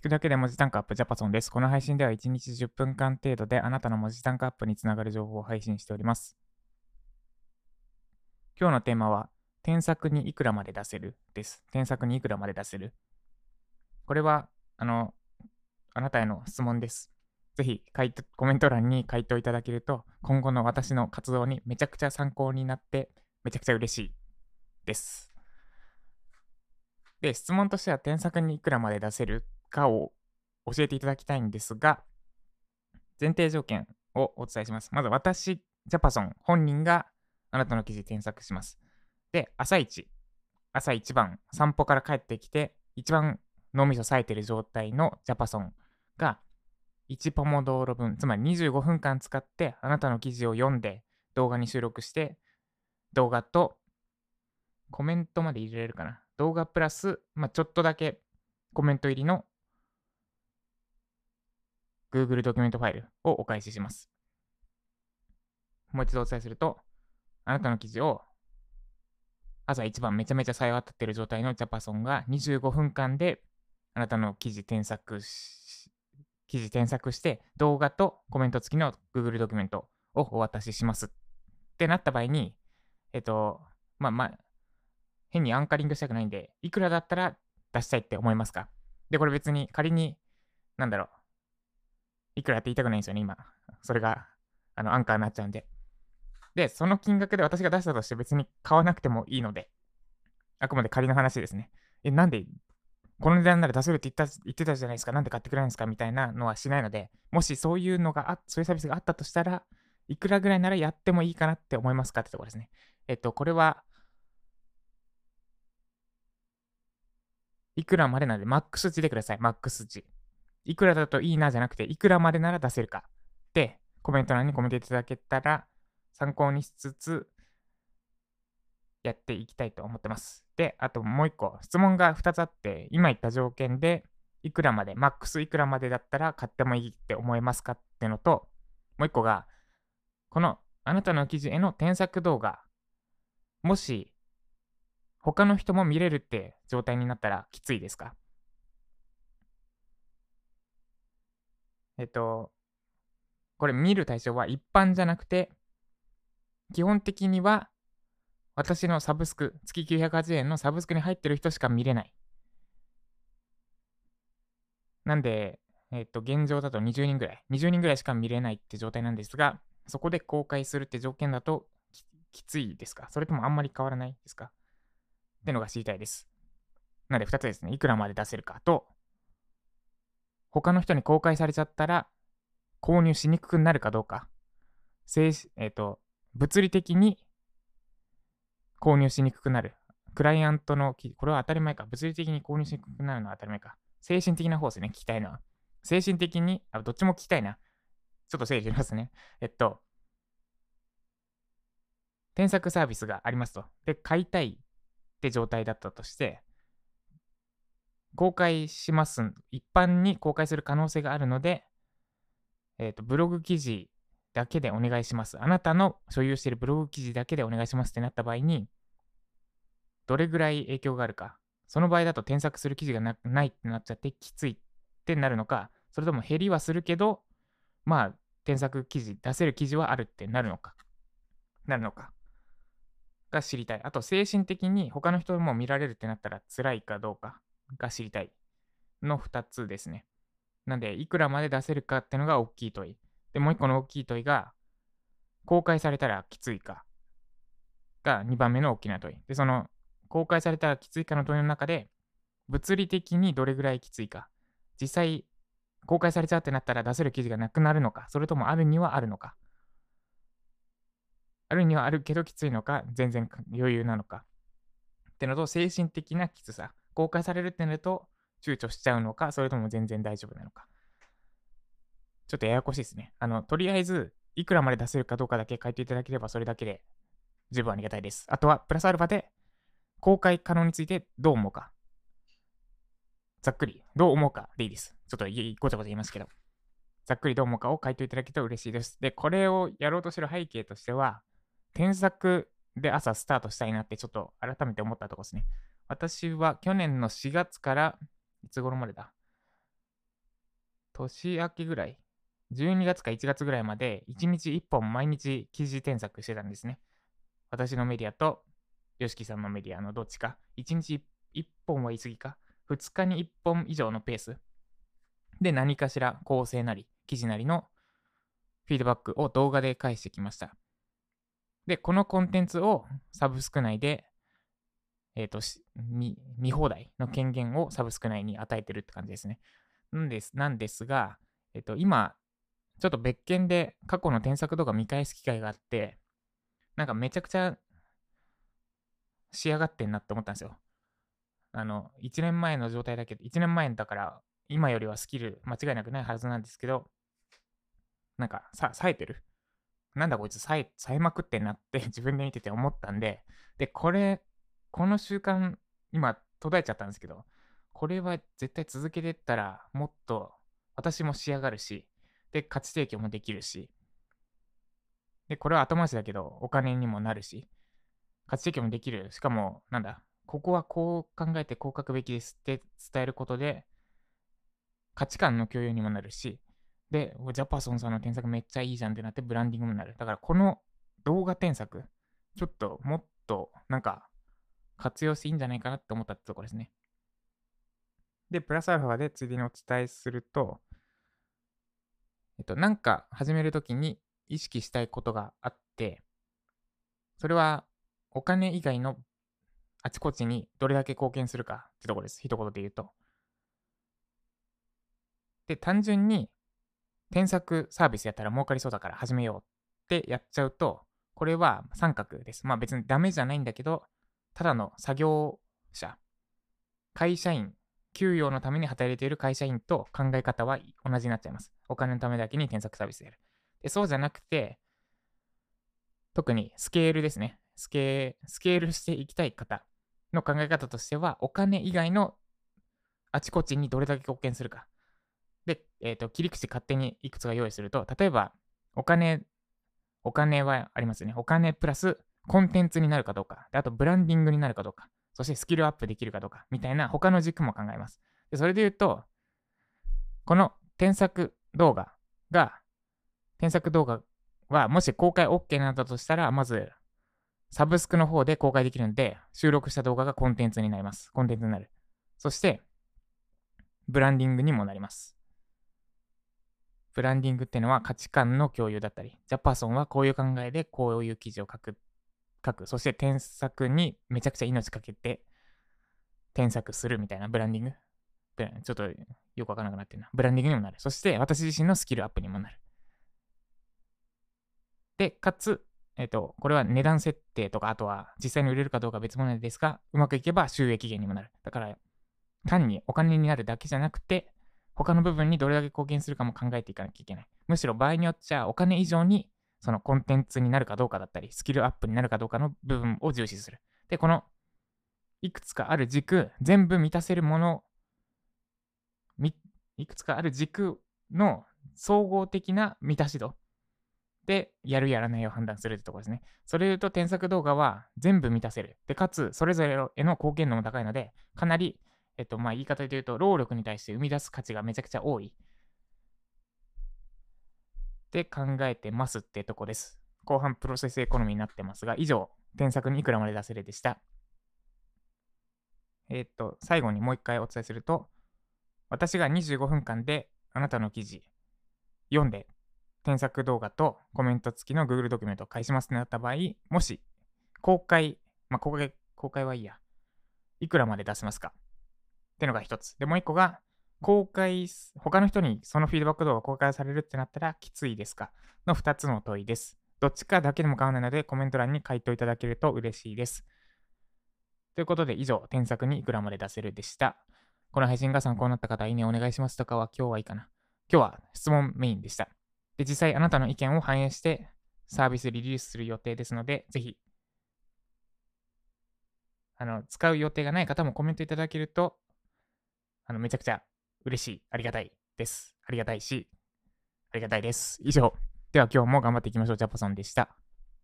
聞くだけで文字タンクアップジャパソンです。この配信では1日10分間程度であなたの文字タンクアップにつながる情報を配信しております。今日のテーマは、添削にいくらまで出せるです。添削にいくらまで出せるこれは、あの、あなたへの質問です。ぜひ回答、コメント欄に回答いただけると、今後の私の活動にめちゃくちゃ参考になって、めちゃくちゃ嬉しいです。で、質問としては、添削にいくらまで出せるかを教えていただきたいんですが、前提条件をお伝えします。まず、私、ジャパソン本人があなたの記事添削します。で、朝一、朝一番散歩から帰ってきて、一番脳みそ冴えてる状態のジャパソンが1ポモドーロ分、つまり25分間使ってあなたの記事を読んで動画に収録して、動画とコメントまで入れれるかな。動画プラス、まあ、ちょっとだけコメント入りの Google ドキュメントファイルをお返しします。もう一度お伝えすると、あなたの記事を朝一番めちゃめちゃさえ渡ってる状態のジャパソンが25分間であなたの記事添削し、記事添削して動画とコメント付きの Google ドキュメントをお渡ししますってなった場合に、えっと、まあまあ、変にアンカリングしたくないんで、いくらだったら出したいって思いますか？で、これ別に仮に、なんだろう、いくらって言いたくないんですよね、今。それが、あの、アンカーになっちゃうんで。で、その金額で私が出したとして別に買わなくてもいいので、あくまで仮の話ですね。え、なんで、この値段なら出せるって言った言ってたじゃないですか、なんで買ってくれないんですかみたいなのはしないので、もしそういうのがあ、そういうサービスがあったとしたら、いくらぐらいならやってもいいかなって思いますかってところですね。えっと、これは、いくらまでなので、マックス値でください。マックス値。いくらだといいなじゃなくて、いくらまでなら出せるか。で、コメント欄にコメントいただけたら、参考にしつつ、やっていきたいと思ってます。で、あともう一個、質問が2つあって、今言った条件で、いくらまで、マックスいくらまでだったら買ってもいいって思えますかってのと、もう一個が、このあなたの記事への添削動画、もし他の人も見れるって状態になったらきついですか？えっと、これ見る対象は一般じゃなくて、基本的には私のサブスク、月980円のサブスクに入ってる人しか見れない。なんで、えっと、現状だと20人ぐらい、20人ぐらいしか見れないって状態なんですが、そこで公開するって条件だときついですか？それともあんまり変わらないですか？ってのが知りたいです。なので2つですね。いくらまで出せるかと、他の人に公開されちゃったら購入しにくくなるかどうか。えっ、と、物理的に購入しにくくなる。クライアントの、これは当たり前か。物理的に購入しにくくなるのは当たり前か。精神的な方ですね。聞きたいのは。精神的に、あ、どっちも聞きたいな。ちょっと整理しますね。えっと、添削サービスがありますと。で、買いたいって状態だったとして、公開します。一般に公開する可能性があるので、えっ、と、ブログ記事だけでお願いします。あなたの所有しているブログ記事だけでお願いしますってなった場合に、どれぐらい影響があるか。その場合だと添削する記事がなないってなっちゃってきついってなるのか、それとも減りはするけど、まあ、添削記事、出せる記事はあるってなるのか。なるのか。が知りたい。あと、精神的に他の人も見られるってなったら辛いかどうかが知りたい。の2つですね。なんで、いくらまで出せるかってのが大きい問い。で、もう1個の大きい問いが、公開されたらきついか。が2番目の大きな問い。で、その、公開されたらきついかの問いの中で、物理的にどれぐらいきついか。実際、公開されちゃうってなったら出せる記事がなくなるのか、それともあるにはあるのか。あるにはあるけどきついのか、全然余裕なのか。ってのと、精神的なきつさ。公開されるってなると、躊躇しちゃうのか、それとも全然大丈夫なのか。ちょっとややこしいですね。あの、とりあえず、いくらまで出せるかどうかだけ書いていただければ、それだけで十分ありがたいです。あとは、プラスアルファで、公開可能についてどう思うか。ざっくり、どう思うかでいいです。ちょっとごちゃごちゃ言いますけど。ざっくりどう思うかを書いていただけると嬉しいです。で、これをやろうとしてる背景としては、添削で朝スタートしたいなってちょっと改めて思ったところですね。私は去年の4月から、いつ頃までだ？年明けぐらい、12月か1月ぐらいまで、1日1本毎日記事添削してたんですね。私のメディアと、YOSHIKI さんのメディアのどっちか。1日1本は言い過ぎか。2日に1本以上のペース。で、何かしら構成なり、記事なりのフィードバックを動画で返してきました。で、このコンテンツをサブスク内で、えっ、ー、と見、見放題の権限をサブスク内に与えてるって感じですね。なんです、なんですが、えっ、ー、と、今、ちょっと別件で過去の添削動画見返す機会があって、なんかめちゃくちゃ仕上がってんなって思ったんですよ。あの、1年前の状態だけど、1年前だから今よりはスキル間違いなくないはずなんですけど、なんかさ、冴えてる。なんだこいつ冴え、冴えまくってんなって自分で見てて思ったんで、で、これ、この習慣、今途絶えちゃったんですけど、これは絶対続けてったら、もっと私も仕上がるし、で、価値提供もできるし、で、これは後回しだけど、お金にもなるし、価値提供もできる。しかも、なんだ、ここはこう考えてこう書くべきですって伝えることで、価値観の共有にもなるし、で、ジャパソンさんの添削めっちゃいいじゃんってなってブランディングになる。だからこの動画添削、ちょっともっとなんか活用していいんじゃないかなって思ったってとこですね。で、プラスアルファでついでにお伝えすると、えっと、なんか始めるときに意識したいことがあって、それはお金以外のあちこちにどれだけ貢献するかってとこです。一言で言うと。で、単純に添削サービスやったら儲かりそうだから始めようってやっちゃうと、これは三角です。まあ別にダメじゃないんだけど、ただの作業者、会社員、給与のために働いている会社員と考え方は同じになっちゃいます。お金のためだけに添削サービスでやる。でそうじゃなくて、特にスケールですね。スケスケールしていきたい方の考え方としては、お金以外のあちこちにどれだけ貢献するか。で、えっ、ー、と、切り口勝手にいくつか用意すると、例えば、お金、お金はありますよね。お金プラスコンテンツになるかどうか。で、あと、ブランディングになるかどうか。そして、スキルアップできるかどうか。みたいな他の軸も考えます。で、それで言うと、この添削動画が、添削動画は、もし公開 OK なんだとしたら、まず、サブスクの方で公開できるんで、収録した動画がコンテンツになります。コンテンツになる。そして、ブランディングにもなります。ブランディングっていうのは価値観の共有だったり、ジャパソンはこういう考えでこういう記事を書く、書く。そして添削にめちゃくちゃ命かけて添削するみたいなブランディング？ちょっとよくわからなくなってるな。ブランディングにもなる。そして私自身のスキルアップにもなる。で、かつ、えっ、と、これは値段設定とか、あとは実際に売れるかどうか別物ですが、うまくいけば収益源にもなる。だから、単にお金になるだけじゃなくて、他の部分にどれだけ貢献するかも考えていかなきゃいけない。むしろ場合によっちゃお金以上にそのコンテンツになるかどうかだったり、スキルアップになるかどうかの部分を重視する。で、このいくつかある軸、全部満たせるもの、いくつかある軸の総合的な満たし度でやるやらないを判断するってところですね。それ言うと添削動画は全部満たせる。で、かつそれぞれへの貢献度も高いので、かなりえっと、まあ、言い方で言うと、労力に対して生み出す価値がめちゃくちゃ多い。って考えてますってとこです。後半プロセスエコノミーになってますが、以上、添削にいくらまで出せるでした。えっと、最後にもう一回お伝えすると、私が25分間であなたの記事読んで、添削動画とコメント付きの Google ドキュメントを返しますってなった場合、もし公開、まあ、公開、公開はいいや、いくらまで出せますか？ってのが一つ。で、もう一個が、公開、他の人にそのフィードバック動画公開されるってなったらきついですか？の二つの問いです。どっちかだけでも構わないので、コメント欄に回答いただけると嬉しいです。ということで、以上、添削にいくらまで出せるでした。この配信が参考になった方、いいねお願いしますとかは今日はいいかな。今日は質問メインでした。で、実際あなたの意見を反映してサービスリリースする予定ですので、ぜひ、あの、使う予定がない方もコメントいただけるとあの、めちゃくちゃ嬉しい、ありがたいです。ありがたいし、ありがたいです。以上。では今日も頑張っていきましょう。ジャパソンでした。